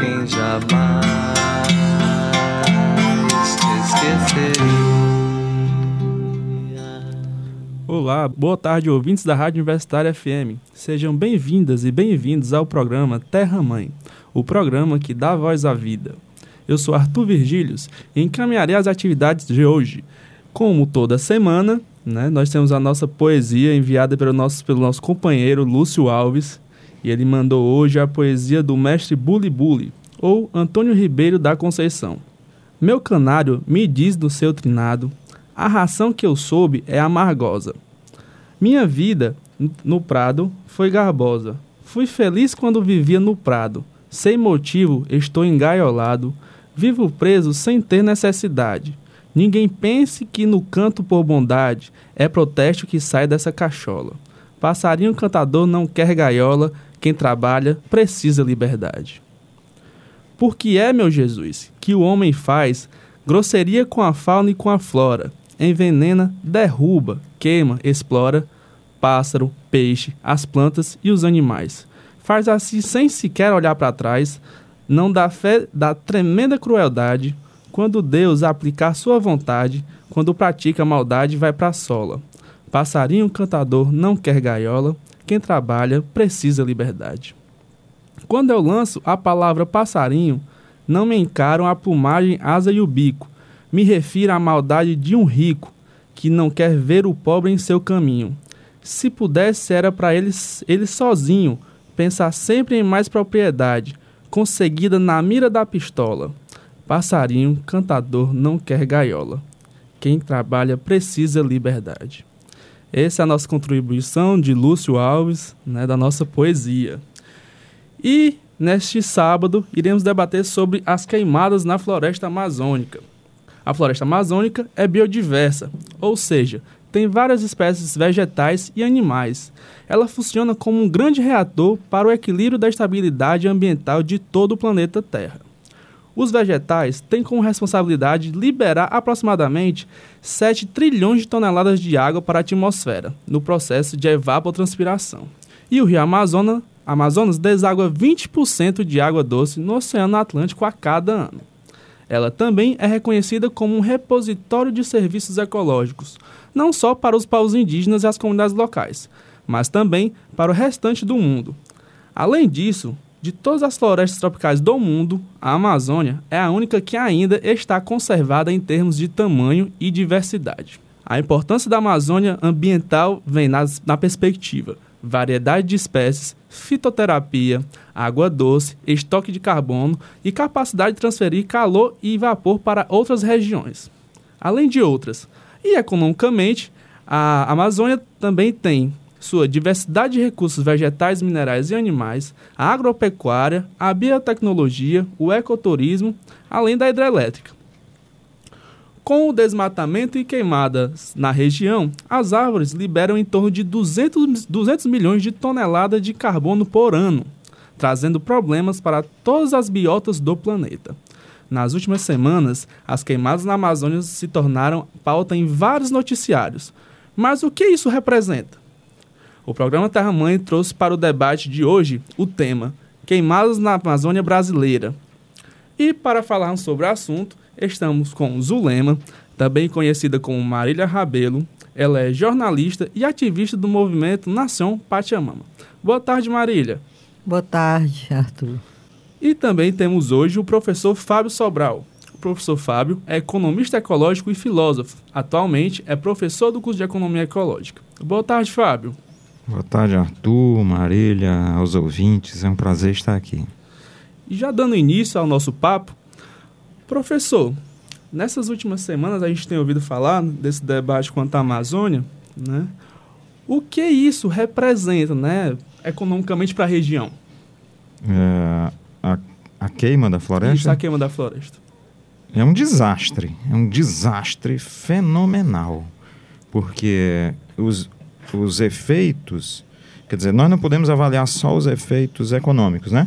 Quem jamais Olá, boa tarde, ouvintes da Rádio Universitária FM. Sejam bem-vindas e bem-vindos ao programa Terra Mãe, o programa que dá voz à vida. Eu sou Arthur Virgílios e encaminharei as atividades de hoje. Como toda semana, né, nós temos a nossa poesia enviada pelo nosso, pelo nosso companheiro Lúcio Alves, e ele mandou hoje a poesia do mestre Bully Bully, ou Antônio Ribeiro da Conceição. Meu canário me diz do seu trinado a ração que eu soube é amargosa. Minha vida no prado foi garbosa. Fui feliz quando vivia no prado. Sem motivo estou engaiolado. Vivo preso sem ter necessidade. Ninguém pense que no canto por bondade é protesto que sai dessa cachola. Passarinho cantador não quer gaiola, quem trabalha precisa liberdade. Por que é, meu Jesus, que o homem faz grosseria com a fauna e com a flora? envenena, derruba, queima, explora pássaro, peixe, as plantas e os animais. Faz assim sem sequer olhar para trás, não dá fé da tremenda crueldade, quando Deus aplicar sua vontade, quando pratica maldade vai para a sola. Passarinho cantador não quer gaiola, quem trabalha precisa liberdade. Quando eu lanço a palavra passarinho, não me encaram a plumagem, asa e o bico, me refiro à maldade de um rico que não quer ver o pobre em seu caminho. Se pudesse, era para ele, ele sozinho pensar sempre em mais propriedade, conseguida na mira da pistola. Passarinho, cantador, não quer gaiola. Quem trabalha precisa liberdade. Essa é a nossa contribuição de Lúcio Alves, né, da nossa poesia. E neste sábado iremos debater sobre as queimadas na floresta amazônica. A floresta amazônica é biodiversa, ou seja, tem várias espécies vegetais e animais. Ela funciona como um grande reator para o equilíbrio da estabilidade ambiental de todo o planeta Terra. Os vegetais têm como responsabilidade liberar aproximadamente 7 trilhões de toneladas de água para a atmosfera, no processo de evapotranspiração. E o rio Amazonas, Amazonas deságua 20% de água doce no Oceano Atlântico a cada ano. Ela também é reconhecida como um repositório de serviços ecológicos, não só para os povos indígenas e as comunidades locais, mas também para o restante do mundo. Além disso, de todas as florestas tropicais do mundo, a Amazônia é a única que ainda está conservada em termos de tamanho e diversidade. A importância da Amazônia ambiental vem na, na perspectiva variedade de espécies, fitoterapia, água doce, estoque de carbono e capacidade de transferir calor e vapor para outras regiões, além de outras. E economicamente, a Amazônia também tem sua diversidade de recursos vegetais, minerais e animais, a agropecuária, a biotecnologia, o ecoturismo, além da hidrelétrica. Com o desmatamento e queimadas na região, as árvores liberam em torno de 200, 200 milhões de toneladas de carbono por ano, trazendo problemas para todas as biotas do planeta. Nas últimas semanas, as queimadas na Amazônia se tornaram pauta em vários noticiários. Mas o que isso representa? O programa Terra Mãe trouxe para o debate de hoje o tema Queimadas na Amazônia Brasileira. E para falar sobre o assunto, estamos com Zulema, também conhecida como Marília Rabelo. Ela é jornalista e ativista do movimento Nação Pachamama. Boa tarde, Marília. Boa tarde, Arthur. E também temos hoje o professor Fábio Sobral. O professor Fábio é economista ecológico e filósofo. Atualmente é professor do curso de Economia Ecológica. Boa tarde, Fábio. Boa tarde, Arthur, Marília, aos ouvintes. É um prazer estar aqui. E já dando início ao nosso papo, Professor, nessas últimas semanas a gente tem ouvido falar desse debate quanto à Amazônia, né? O que isso representa, né, economicamente para a região? É, a, a, queima da floresta? Isso, a queima da floresta. É um desastre, é um desastre fenomenal, porque os, os efeitos, quer dizer, nós não podemos avaliar só os efeitos econômicos, né?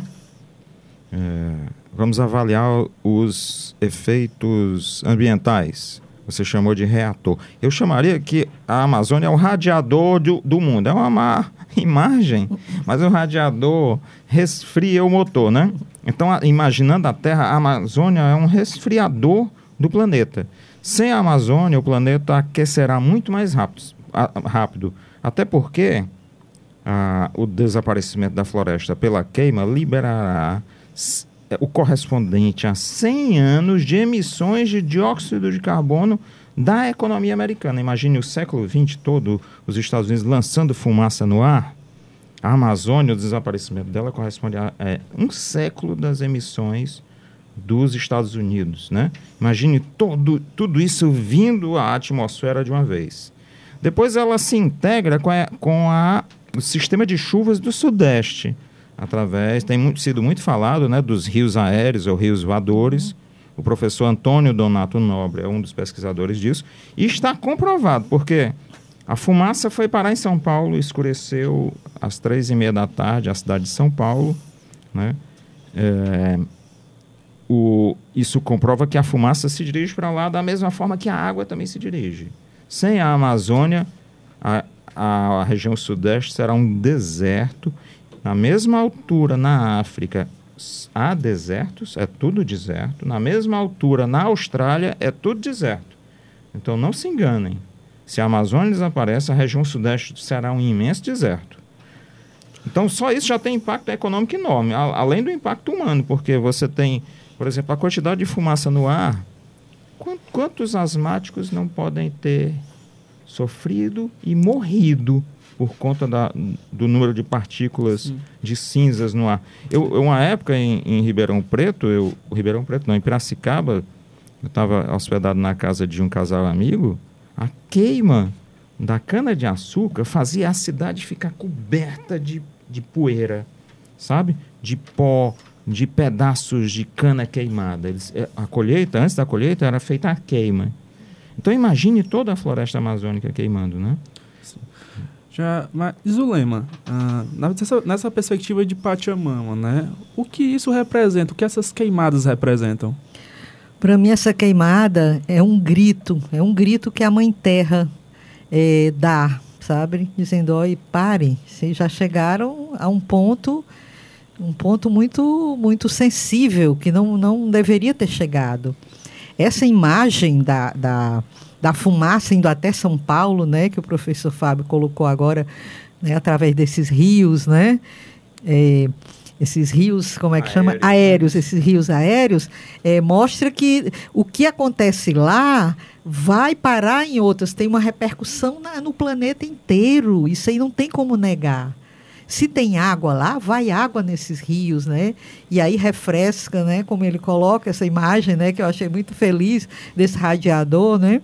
É, vamos avaliar os efeitos ambientais. Você chamou de reator. Eu chamaria que a Amazônia é o radiador do, do mundo. É uma imagem, mas o radiador resfria o motor, né? Então, a, imaginando a Terra, a Amazônia é um resfriador do planeta. Sem a Amazônia, o planeta aquecerá muito mais rápido. a- rápido. Até porque ah, o desaparecimento da floresta pela queima liberará é, o correspondente a 100 anos de emissões de dióxido de carbono da economia americana. Imagine o século XX todo, os Estados Unidos lançando fumaça no ar. A Amazônia, o desaparecimento dela corresponde a é, um século das emissões dos Estados Unidos, né? Imagine todo, tudo isso vindo à atmosfera de uma vez. Depois ela se integra com, a, com a- o sistema de chuvas do Sudeste, através, tem muito- sido muito falado, né, dos rios aéreos ou rios voadores. O professor Antônio Donato Nobre é um dos pesquisadores disso. E está comprovado, porque a fumaça foi parar em São Paulo, escureceu às três e meia da tarde, a cidade de São Paulo, né? É, o, isso comprova que a fumaça se dirige para lá da mesma forma que a água também se dirige. Sem a Amazônia, a, a região sudeste será um deserto. Na mesma altura na África há desertos, é tudo deserto. Na mesma altura na Austrália é tudo deserto. Então não se enganem. Se a Amazônia desaparece, a região sudeste será um imenso deserto. Então, só isso já tem impacto econômico enorme, além do impacto humano, porque você tem, por exemplo, a quantidade de fumaça no ar. Quan- Quantos asmáticos não podem ter sofrido e morrido por conta da- do número de partículas de cinzas no ar? Eu, uma época em, em Ribeirão Preto, eu, Ribeirão Preto não, em Piracicaba, eu estava hospedado na casa de um casal amigo, a queima da cana-de-açúcar fazia a cidade ficar coberta de, de poeira, sabe? De pó, de pedaços de cana queimada. Eles, eh, a colheita, antes da colheita, era feita a queima. Então imagine toda a floresta amazônica queimando, né? Já, mas, Zulema, ah, nessa, nessa perspectiva de Pachamama, né? O que isso representa? O que essas queimadas representam? Para mim, essa queimada é um grito, é um grito que a Mãe Terra eh, dá, sabe? Dizendo, oi, parem, vocês já chegaram a um ponto, um ponto muito, muito sensível, que não, não deveria ter chegado. Essa imagem da, da, da fumaça indo até São Paulo, né, que o professor Fábio colocou agora, né, através desses rios, né? Eh, esses rios, como é que chama? Aéreos, né? Esses rios aéreos, eh, mostra que o que acontece lá vai parar em outras, tem uma repercussão na- no planeta inteiro. Isso aí não tem como negar. Se tem água lá, vai água nesses rios, né? E aí refresca, né? Como ele coloca essa imagem, né? Que eu achei muito feliz desse radiador, né?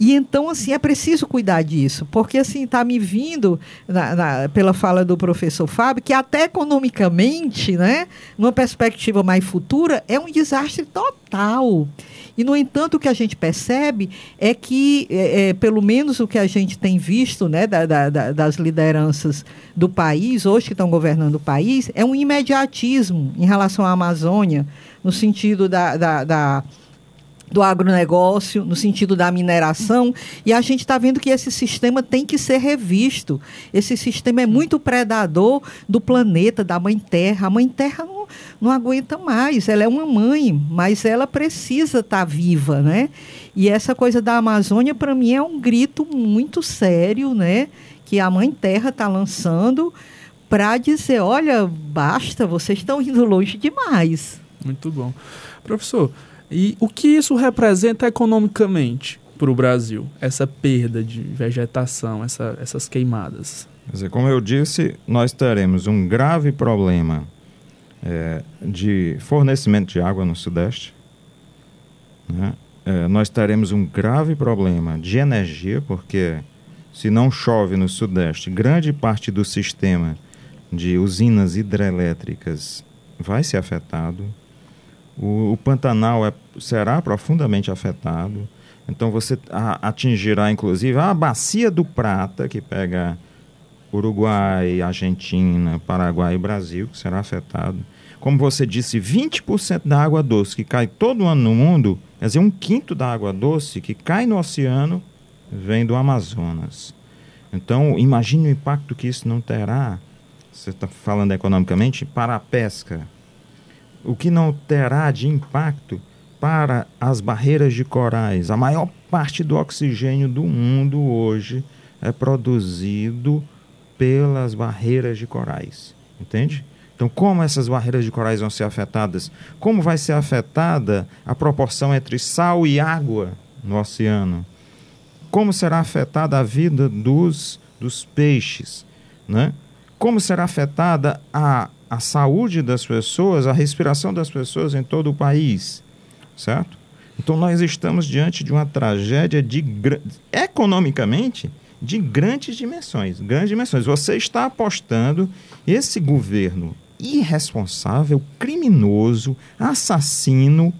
E então, assim, é preciso cuidar disso, porque, assim, está me vindo, na- na- pela fala do professor Fábio, que até economicamente, né, numa perspectiva mais futura, é um desastre total. E, no entanto, o que a gente percebe é que, é, é, pelo menos o que a gente tem visto né, da- da- da- das lideranças do país, hoje que estão governando o país, é um imediatismo em relação à Amazônia, no sentido da- da do agronegócio, no sentido da mineração, e a gente está vendo que esse sistema tem que ser revisto. Esse sistema é muito predador do planeta, da Mãe Terra. A Mãe Terra não, não aguenta mais, ela é uma mãe, mas ela precisa estar viva, né? E essa coisa da Amazônia, para mim, é um grito muito sério, né? Que a Mãe Terra está lançando para dizer, olha, basta, vocês estão indo longe demais. Muito bom. Professor, e o que isso representa economicamente para o Brasil? Essa perda de vegetação, essa- essas queimadas? Como eu disse, nós teremos um grave problema eh, de fornecimento de água no Sudeste. né? Eh, nós teremos um grave problema de energia, porque se não chove no Sudeste, grande parte do sistema de usinas hidrelétricas vai ser afetado. O, o Pantanal é, será profundamente afetado. Então você atingirá, inclusive, a bacia do Prata, que pega Uruguai, Argentina, Paraguai e Brasil, que será afetado. Como você disse, 20% da água doce que cai todo ano no mundo, quer dizer, um quinto da água doce que cai no oceano vem do Amazonas. Então, imagine o impacto que isso não terá, você está falando economicamente, para a pesca. O que não terá de impacto para as barreiras de corais. A maior parte do oxigênio do mundo hoje é produzido pelas barreiras de corais. Entende? Então, como essas barreiras de corais vão ser afetadas? Como vai ser afetada a proporção entre sal e água no oceano? Como será afetada a vida dos, dos peixes? Né? Como será afetada a, a saúde das pessoas, a respiração das pessoas em todo o país? Certo? Então, nós estamos diante de uma tragédia de economicamente de grandes dimensões, grandes dimensões. Você está apostando esse governo irresponsável, criminoso, assassino,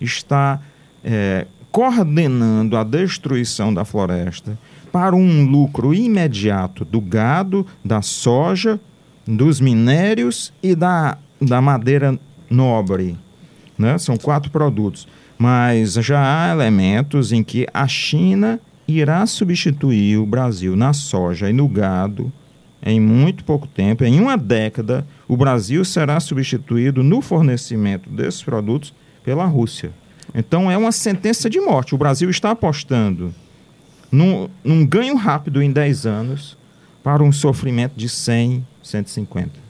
está é, coordenando a destruição da floresta para um lucro imediato do gado, da soja, dos minérios e da, da madeira nobre. Né? São quatro produtos. Mas já há elementos em que a China irá substituir o Brasil na soja e no gado em muito pouco tempo, em uma década, o Brasil será substituído no fornecimento desses produtos pela Rússia. Então é uma sentença de morte. O Brasil está apostando num, num ganho rápido em 10 anos para um sofrimento de 100, 150.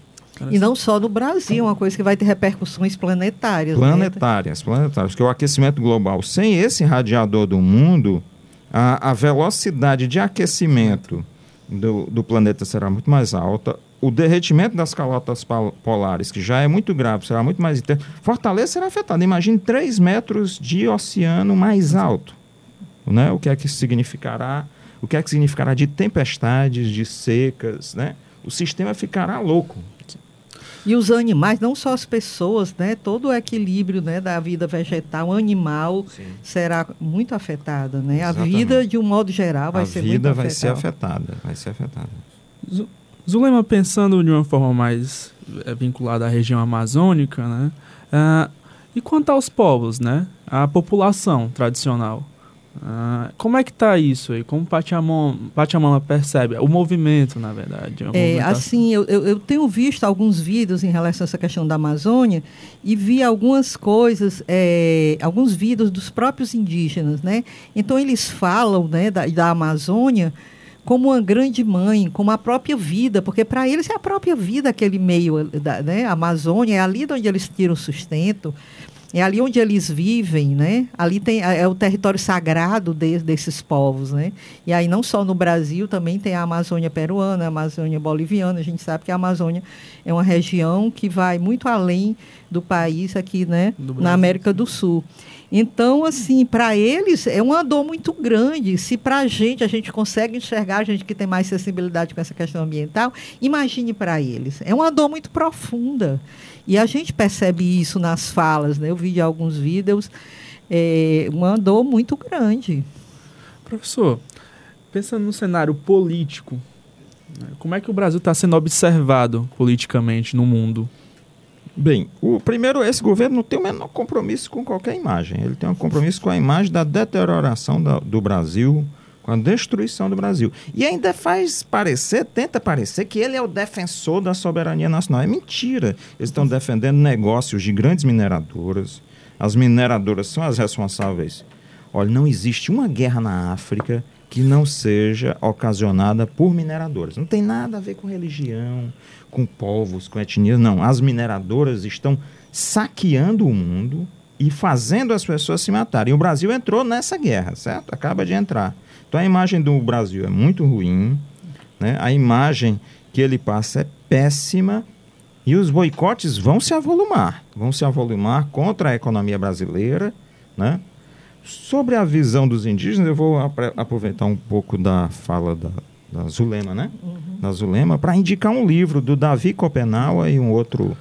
E não só no Brasil, uma coisa que vai ter repercussões planetárias. Planetárias, né? planetárias. Porque o aquecimento global, sem esse radiador do mundo, a, a velocidade de aquecimento do, do planeta será muito mais alta, o derretimento das calotas polares, que já é muito grave, será muito mais intenso. Fortaleza será afetada. Imagine 3 metros de oceano mais alto. Né? O que é que significará? O que é que significará de tempestades, de secas, né? O sistema ficará louco. E os animais, não só as pessoas, né? Todo o equilíbrio né, da vida vegetal, animal, Sim. será muito afetada, né? Exatamente. A vida, de um modo geral, vai a ser muito afetada. A vida vai ser afetada, vai ser afetada. Zulema, pensando de uma forma mais é, vinculada à região amazônica, né? Uh, e quanto aos povos, né? A população tradicional. Ah, como é que está isso aí? Como Pachamama, Pachamama percebe? O movimento, na verdade. É, assim, eu, eu, tenho visto alguns vídeos em relação a essa questão da Amazônia e vi algumas coisas, é, alguns vídeos dos próprios indígenas, né? Então, eles falam né, da, da Amazônia como uma grande mãe, como a própria vida, porque para eles é a própria vida aquele meio, da, né? A Amazônia é ali onde eles tiram sustento. É ali onde eles vivem, né? Ali tem, é, é o território sagrado de, desses povos, né? E aí não só no Brasil, também tem a Amazônia peruana, a Amazônia boliviana. A gente sabe que a Amazônia é uma região que vai muito além do país aqui, né? Na América do Sul. Então, assim, para eles é uma dor muito grande. Se para a gente, a gente consegue enxergar, a gente que tem mais sensibilidade com essa questão ambiental, imagine para eles. É uma dor muito profunda. E a gente percebe isso nas falas, né? Eu vi de alguns vídeos, é, uma dor muito grande. Professor, pensando no cenário político, né? como é que o Brasil está sendo observado politicamente no mundo? Bem, o primeiro, esse governo não tem o menor compromisso com qualquer imagem. Ele tem um compromisso com a imagem da deterioração da, do Brasil, com a destruição do Brasil. E ainda faz parecer, tenta parecer, que ele é o defensor da soberania nacional. É mentira. Eles estão defendendo negócios de grandes mineradoras. As mineradoras são as responsáveis. Olha, não existe uma guerra na África que não seja ocasionada por mineradoras. Não tem nada a ver com religião, com povos, com etnias, não. As mineradoras estão saqueando o mundo e fazendo as pessoas se matarem. E o Brasil entrou nessa guerra, certo? Acaba de entrar. Então a imagem do Brasil é muito ruim, né? a imagem que ele passa é péssima e os boicotes vão se avolumar, vão se avolumar contra a economia brasileira, né? Sobre a visão dos indígenas, eu vou aproveitar um pouco da fala da, da Zulema, né? Uhum. Da Zulema, para indicar um livro do Davi Copenau e um outro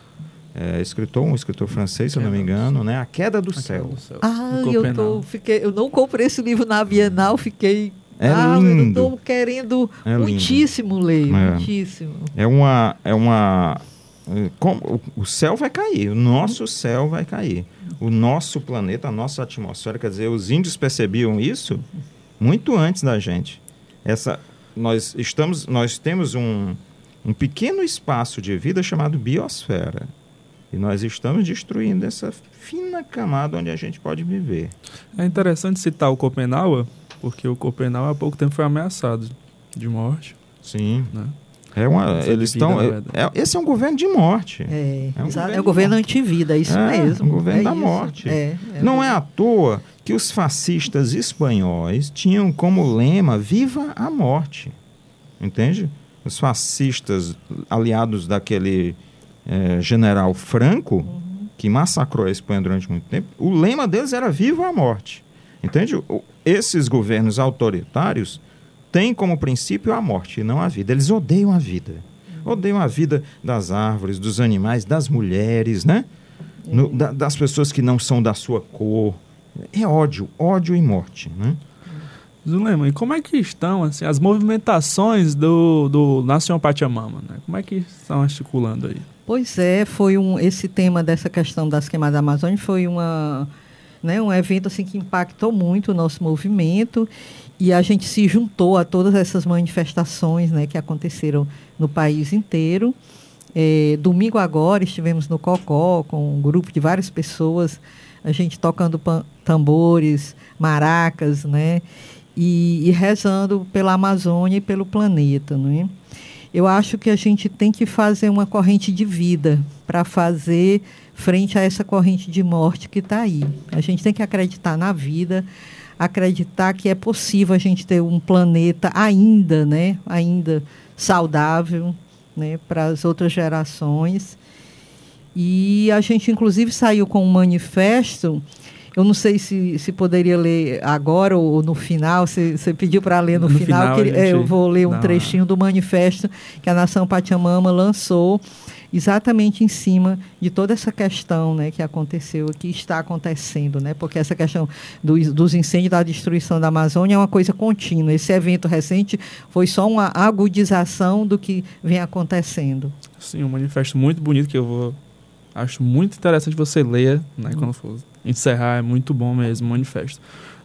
é, escritor, um escritor francês, se eu não me engano, né? A Queda do Céu. Ah, Do eu, Copenau. tô, fiquei, eu não comprei esse livro na Bienal, fiquei. É ah, lindo. eu estou querendo É lindo. muitíssimo ler, É. muitíssimo. É uma. É uma é, como- o- o céu vai cair, o nosso céu vai cair. O nosso planeta, a nossa atmosfera, quer dizer, os índios percebiam isso muito antes da gente. Essa, nós estamos, nós temos um, um pequeno espaço de vida chamado biosfera. E nós estamos destruindo essa fina camada onde a gente pode viver. É interessante citar o Copenau, porque o Copenau há pouco tempo foi ameaçado de morte. Sim. Né? É uma, Essa eles estão. é- é- esse é um governo de morte. É, É um exato, governo é o governo de antivida, é isso É, mesmo. um governo é da isso. morte. É, é Não é à toa que os fascistas espanhóis tinham como lema Viva a morte. Entende? Os fascistas aliados daquele eh, general Franco, que massacrou a Espanha durante muito tempo, o lema deles era Viva a morte. Entende? Esses governos autoritários têm como princípio a morte e não a vida. Eles odeiam a vida. Odeiam a vida das árvores, dos animais, das mulheres, né? No- da- das pessoas que não são da sua cor. É ódio, ódio e morte, né? Zulema, e como é que estão assim, as movimentações do, do Nação Pachamama? Né? Como é que estão articulando aí? Pois é, foi um esse tema dessa questão das queimadas da Amazônia foi uma, né, um evento assim que impactou muito o nosso movimento e a gente se juntou a todas essas manifestações, né, que aconteceram no país inteiro. É, domingo agora estivemos no Cocó com um grupo de várias pessoas, a gente tocando tambores, maracas, né, e, e rezando pela Amazônia e pelo planeta, não é? Eu acho que a gente tem que fazer uma corrente de vida para fazer frente a essa corrente de morte que está aí. A gente tem que acreditar na vida, acreditar que é possível a gente ter um planeta ainda, né, ainda saudável, né, para as outras gerações. E a gente, inclusive, saiu com um manifesto. Eu não sei se, se poderia ler agora ou no final. Você, você pediu para ler no, No final. final que ele- é, gente eu vou ler um uma- trechinho do manifesto que a Nação Pachamama lançou, exatamente em cima de toda essa questão né, que aconteceu, que está acontecendo. Né, porque essa questão dos, dos incêndios, da destruição da Amazônia é uma coisa contínua. Esse evento recente foi só uma agudização do que vem acontecendo. Sim, um manifesto muito bonito que eu vou. Acho muito interessante você ler, né? Quando for encerrar, é muito bom mesmo o manifesto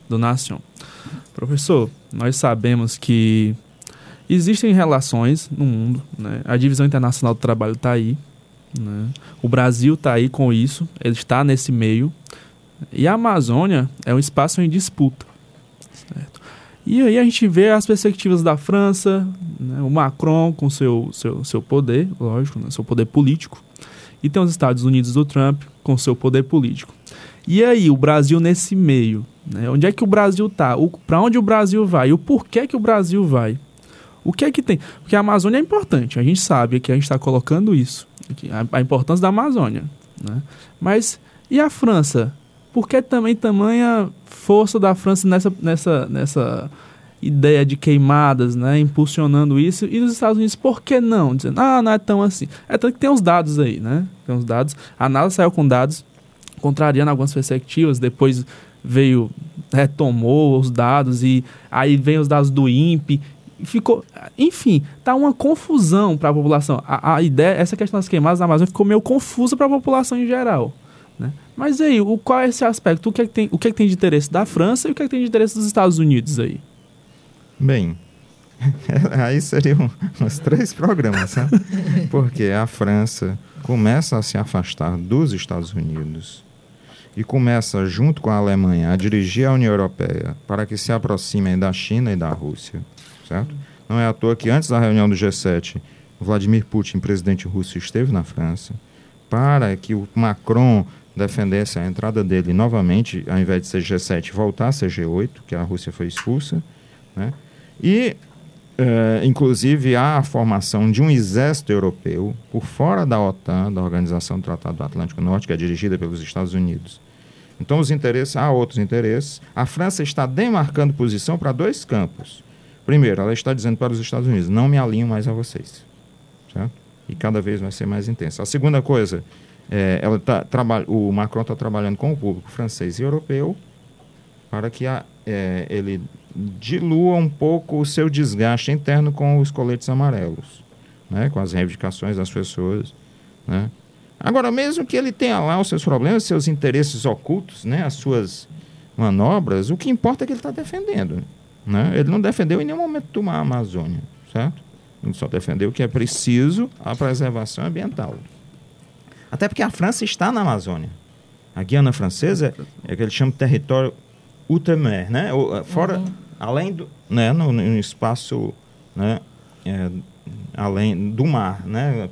do Nação. Professor, nós sabemos que existem relações no mundo, né? A divisão internacional do trabalho está aí, né? O Brasil está aí com isso, ele está nesse meio. E a Amazônia é um espaço em disputa. certo? E aí a gente vê as perspectivas da França, né, o Macron com seu, seu, seu poder, lógico, né, seu poder político, e tem os Estados Unidos do Trump com seu poder político. E aí, o Brasil nesse meio, né, onde é que o Brasil está? Para onde o Brasil vai? E o porquê que o Brasil vai? O que é que tem? Porque a Amazônia é importante, a gente sabe que a gente está colocando isso, a, importância da Amazônia. Né? Mas e a França? Por que também tamanha força da França nessa, nessa, nessa ideia de queimadas, né, impulsionando isso, e nos Estados Unidos, por que não? Dizendo, ah, não é tão assim. É tanto que tem os dados aí, né? Tem os dados. A NASA saiu com dados contrariando algumas perspectivas, depois veio, retomou os dados, e aí vem os dados do INPE, ficou, enfim, tá uma confusão para a população. A, ideia, essa questão das queimadas na Amazônia ficou meio confusa para a população em geral. Né? Mas aí, o, qual é esse aspecto? O que, é que tem, o que, é que tem de interesse da França e o que, é que tem de interesse dos Estados Unidos aí? Bem, aí seriam uns três programas, sabe? Porque a França começa a se afastar dos Estados Unidos e começa, junto com a Alemanha, a dirigir a União Europeia para que se aproximem da China e da Rússia, certo? Não é à toa que antes da reunião do G7, Vladimir Putin, presidente russo, esteve na França para que o Macron defendesse a entrada dele novamente, ao invés de ser G7, voltar a ser G8, que a Rússia foi expulsa, né? E, eh, inclusive, há a formação de um exército europeu por fora da OTAN, da Organização do Tratado do Atlântico Norte, que é dirigida pelos Estados Unidos. Então, os interesses, há outros interesses. A França está demarcando posição para dois campos. Primeiro, ela está dizendo para os Estados Unidos: não me alinho mais a vocês. Certo? E cada vez vai ser mais intensa. A segunda coisa, é, ela tá, traba, o Macron está trabalhando com o público francês e europeu para que a, é, ele dilua um pouco o seu desgaste interno com os coletes amarelos, né, com as reivindicações das pessoas. Né. Agora, mesmo que ele tenha lá os seus problemas, seus interesses ocultos, né, as suas manobras, o que importa é que ele está defendendo. Né? Ele não defendeu em nenhum momento tomar a Amazônia, certo? Ele só defendeu que é preciso a preservação ambiental. Até porque a França está na Amazônia. A Guiana Francesa é que ele chama de território outre-mer, né? Ou, fora, uhum. além do, né? No, no espaço, né? É, além do mar, né?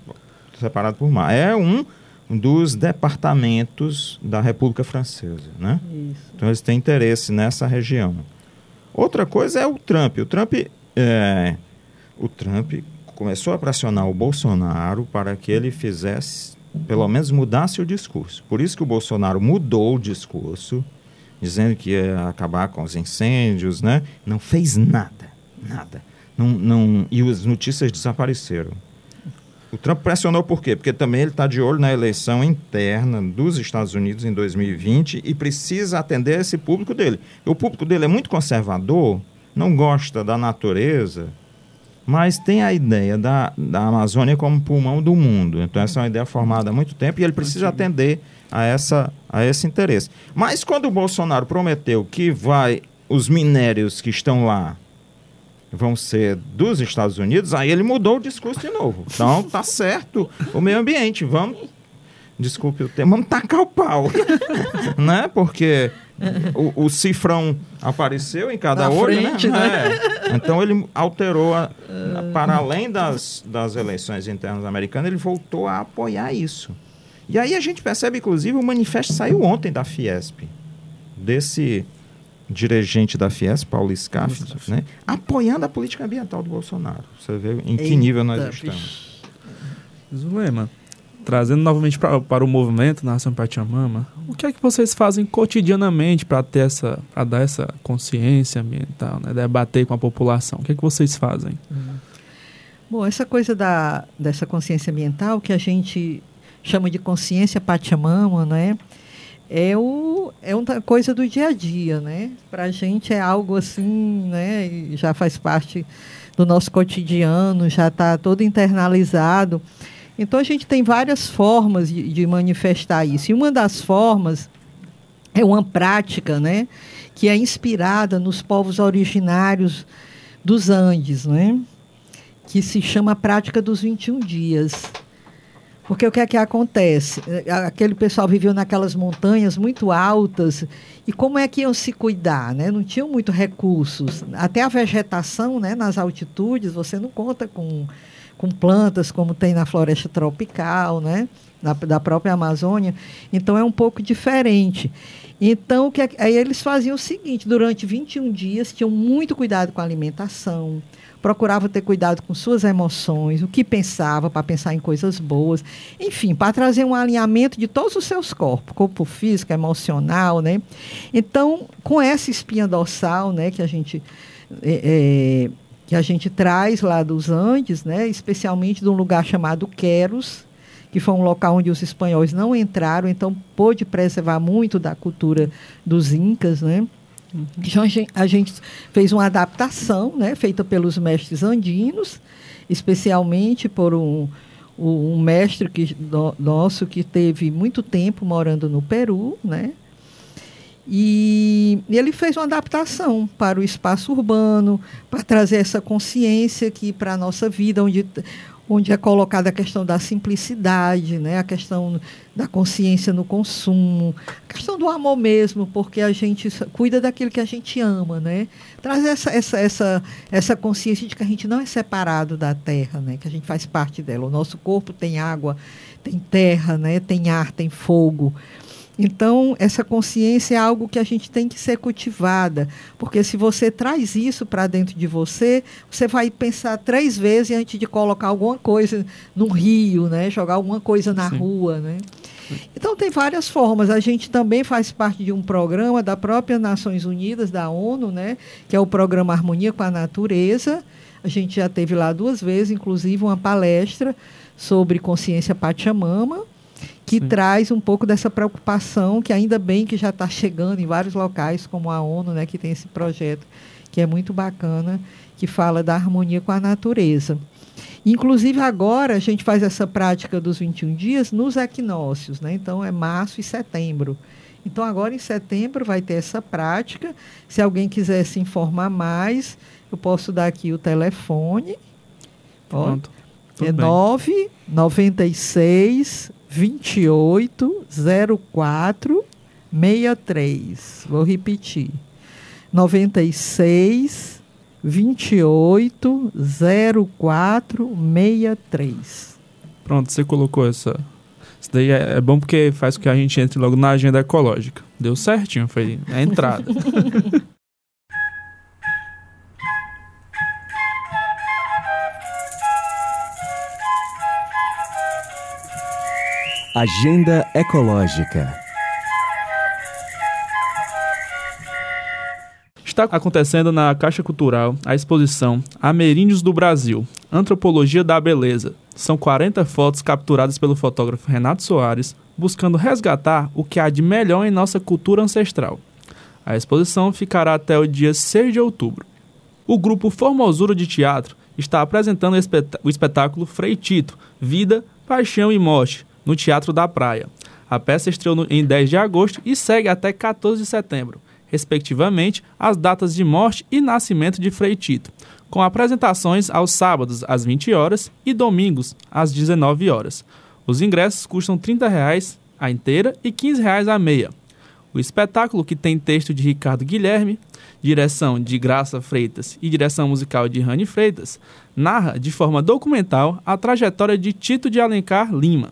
Separado por mar. É um dos departamentos da República Francesa, né? Isso. Então eles têm interesse nessa região. Outra coisa é o Trump. O Trump, é, o Trump começou a pressionar o Bolsonaro para que ele fizesse pelo menos mudasse o discurso. Por isso que o Bolsonaro mudou o discurso, dizendo que ia acabar com os incêndios, né? Não fez nada, nada. Não, não, e as notícias desapareceram. O Trump pressionou por quê? Porque também ele está de olho na eleição interna dos Estados Unidos em 2020 e precisa atender esse público dele. O público dele é muito conservador, não gosta da natureza, mas tem a ideia da, da Amazônia como pulmão do mundo. Então, essa é uma ideia formada há muito tempo e ele precisa atender a, essa, a esse interesse. Mas quando o Bolsonaro prometeu que vai os minérios que estão lá vão ser dos Estados Unidos, aí ele mudou o discurso de novo. Então, tá certo o meio ambiente. Vamos desculpe o termo, vamos tacar o pau. né? Porque o, o, cifrão apareceu em cada olho, né? frente, né? né? É. Então ele alterou, a, para além das, das eleições internas americanas, ele voltou a apoiar isso. E aí a gente percebe, inclusive, o manifesto saiu ontem da Fiesp, desse dirigente da Fiesp, Paulo Scaff, né? apoiando a política ambiental do Bolsonaro. Você vê em que Eita, nível nós estamos. Zulema, trazendo novamente pra, para o movimento Nação Pachamama, o que é que vocês fazem cotidianamente para ter essa, para dar essa consciência ambiental, né? debater com a população? O que é que vocês fazem? Uhum. Bom, essa coisa da, dessa consciência ambiental que a gente chama de consciência Pachamama, né? É, o, é uma coisa do dia a dia, né? Para a gente é algo assim, né? Já faz parte do nosso cotidiano, já está todo internalizado. Então a gente tem várias formas de, de manifestar isso. E uma das formas é uma prática, né, que é inspirada nos povos originários dos Andes, né, que se chama prática dos 21 dias. Porque o que é que acontece? Aquele pessoal viveu naquelas montanhas muito altas e como é que iam se cuidar, né? Não tinham muito recursos. Até a vegetação, né, nas altitudes, você não conta com com plantas como tem na floresta tropical, né? Da, da própria Amazônia. Então é um pouco diferente. Então, que, é aí eles faziam o seguinte: durante 21 dias, tinham muito cuidado com a alimentação, procuravam ter cuidado com suas emoções, o que pensava, para pensar em coisas boas, enfim, para trazer um alinhamento de todos os seus corpos, corpo físico, emocional, né? Então, com essa espinha dorsal, né, que a gente. É, é, que a gente traz lá dos Andes, né, especialmente de um lugar chamado Queros, que foi um local onde os espanhóis não entraram, então pôde preservar muito da cultura dos incas, né? Então a gente fez uma adaptação, né, feita pelos mestres andinos, especialmente por um, um mestre que, nosso que teve muito tempo morando no Peru, né? E ele fez uma adaptação para o espaço urbano, para trazer essa consciência aqui para a nossa vida, onde, onde é colocada a questão da simplicidade, né? a questão da consciência no consumo, a questão do amor mesmo, porque a gente cuida daquilo que a gente ama. Né? Trazer essa, essa, essa, essa consciência de que a gente não é separado da terra, né? que a gente faz parte dela. O nosso corpo tem água, tem terra, né? tem ar, tem fogo. Então, essa consciência é algo que a gente tem que ser cultivada, porque se você traz isso para dentro de você, você vai pensar três vezes antes de colocar alguma coisa no rio, né? jogar alguma coisa na Sim. rua. Né? Então, tem várias formas. A gente também faz parte de um programa da própria Nações Unidas, da ONU, né? que é o programa Harmonia com a Natureza. A gente já teve lá duas vezes, inclusive, uma palestra sobre consciência Pachamama que Sim. traz um pouco dessa preocupação, que ainda bem que já está chegando em vários locais, como a ONU, né, que tem esse projeto que é muito bacana, que fala da harmonia com a natureza. Inclusive, agora a gente faz essa prática dos 21 dias nos equinócios, né? Então, é março e setembro. Então, agora em setembro vai ter essa prática. Se alguém quiser se informar mais, eu posso dar aqui o telefone. Ó, Pronto. Tudo é bem. 9 96 28 04 63. Vou repetir. 96 28 04 63. Pronto, você colocou essa. Isso daí é, é bom porque faz com que a gente entre logo na agenda ecológica. Deu certinho, foi a entrada. Agenda Ecológica. Está acontecendo na Caixa Cultural a exposição Ameríndios do Brasil, Antropologia da Beleza. São 40 fotos capturadas pelo fotógrafo Renato Soares, buscando resgatar o que há de melhor em nossa cultura ancestral. A exposição ficará até o dia 6 de outubro. O grupo Formosura de Teatro está apresentando o espetá- o espetáculo Frei Tito, Vida, Paixão e Morte, no Teatro da Praia. A peça estreou em 10 de agosto e segue até 14 de setembro, respectivamente, as datas de morte e nascimento de Frei Tito, com apresentações aos sábados às 20 horas e domingos às 19 horas. Os ingressos custam 30 reais a inteira e 15 reais a meia. O espetáculo, que tem texto de Ricardo Guilherme, direção de Graça Freitas e direção musical de Rani Freitas, narra de forma documental a trajetória de Tito de Alencar Lima.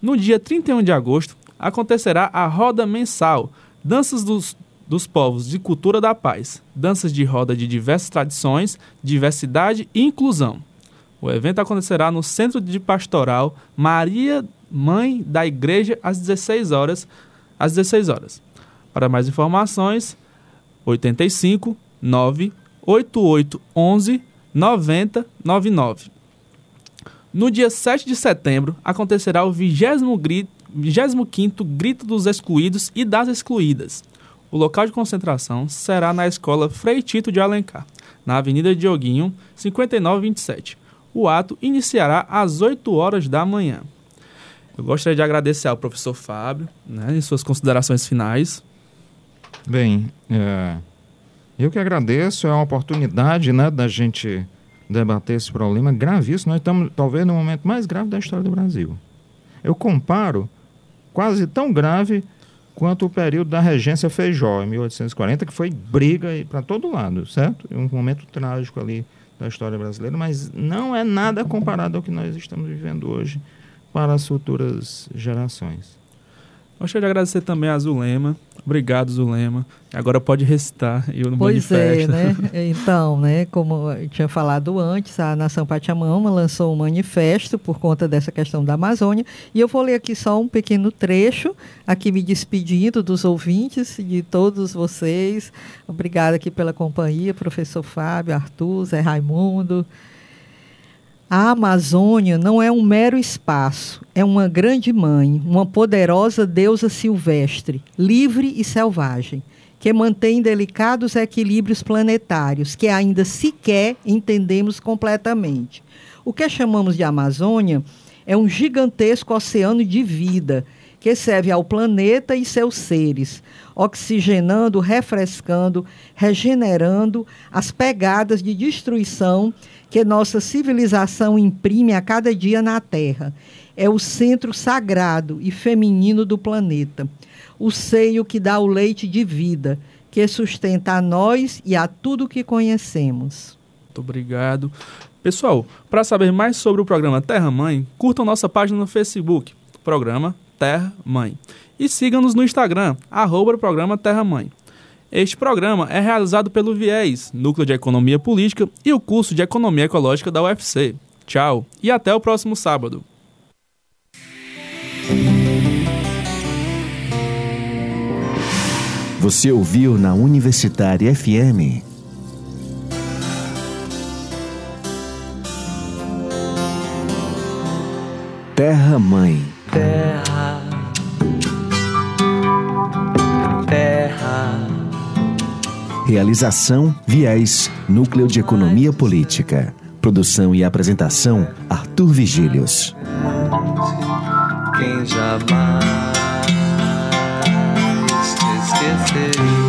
No dia 31 de agosto, acontecerá a Roda Mensal, Danças dos, dos Povos de Cultura da Paz, danças de roda de diversas tradições, diversidade e inclusão. O evento acontecerá no Centro de Pastoral Maria Mãe da Igreja às 16 horas, às 16 horas. Para mais informações, 85 9 88 11 90 99. No dia 7 de setembro, acontecerá o 20 gri- 25º Grito dos Excluídos e das Excluídas. O local de concentração será na Escola Frei Tito de Alencar, na Avenida Dioguinho, 5927. O ato iniciará às 8 horas da manhã. Eu gostaria de agradecer ao professor Fábio, né, em suas considerações finais. Bem, é, eu que agradeço, é uma oportunidade né, da gente debater esse problema gravíssimo. Nós estamos, talvez, no momento mais grave da história do Brasil. Eu comparo quase tão grave quanto o período da regência Feijó, em 1840, que foi briga para todo lado, certo? Um momento trágico ali da história brasileira, mas não é nada comparado ao que nós estamos vivendo hoje para as futuras gerações. Gostaria de agradecer também a Zulema. Obrigado, Zulema. Agora pode recitar eu no Pois é, né? Então, né, como eu tinha falado antes, a Nação Pachamama lançou um manifesto por conta dessa questão da Amazônia, e eu vou ler aqui só um pequeno trecho, aqui me despedindo dos ouvintes, de todos vocês. Obrigada aqui pela companhia, professor Fábio, Arthur, Zé Raimundo. A Amazônia não é um mero espaço, é uma grande mãe, uma poderosa deusa silvestre, livre e selvagem, que mantém delicados equilíbrios planetários que ainda sequer entendemos completamente. O que chamamos de Amazônia é um gigantesco oceano de vida que serve ao planeta e seus seres, oxigenando, refrescando, regenerando as pegadas de destruição que nossa civilização imprime a cada dia na Terra. É o centro sagrado e feminino do planeta, o seio que dá o leite de vida, que sustenta a nós e a tudo que conhecemos. Muito obrigado. Pessoal, para saber mais sobre o programa Terra Mãe, curtam nossa página no Facebook, programa Terra Mãe. E sigam-nos no Instagram, arroba programa Terra Mãe. Este programa é realizado pelo VIES, Núcleo de Economia Política e o curso de Economia Ecológica da UFC. Tchau e até o próximo sábado. Você ouviu na Universitária FM. Terra Mãe. terra. Realização Viés, Núcleo de Economia Política. Produção e apresentação Arthur Vigílios. Quem jamais te?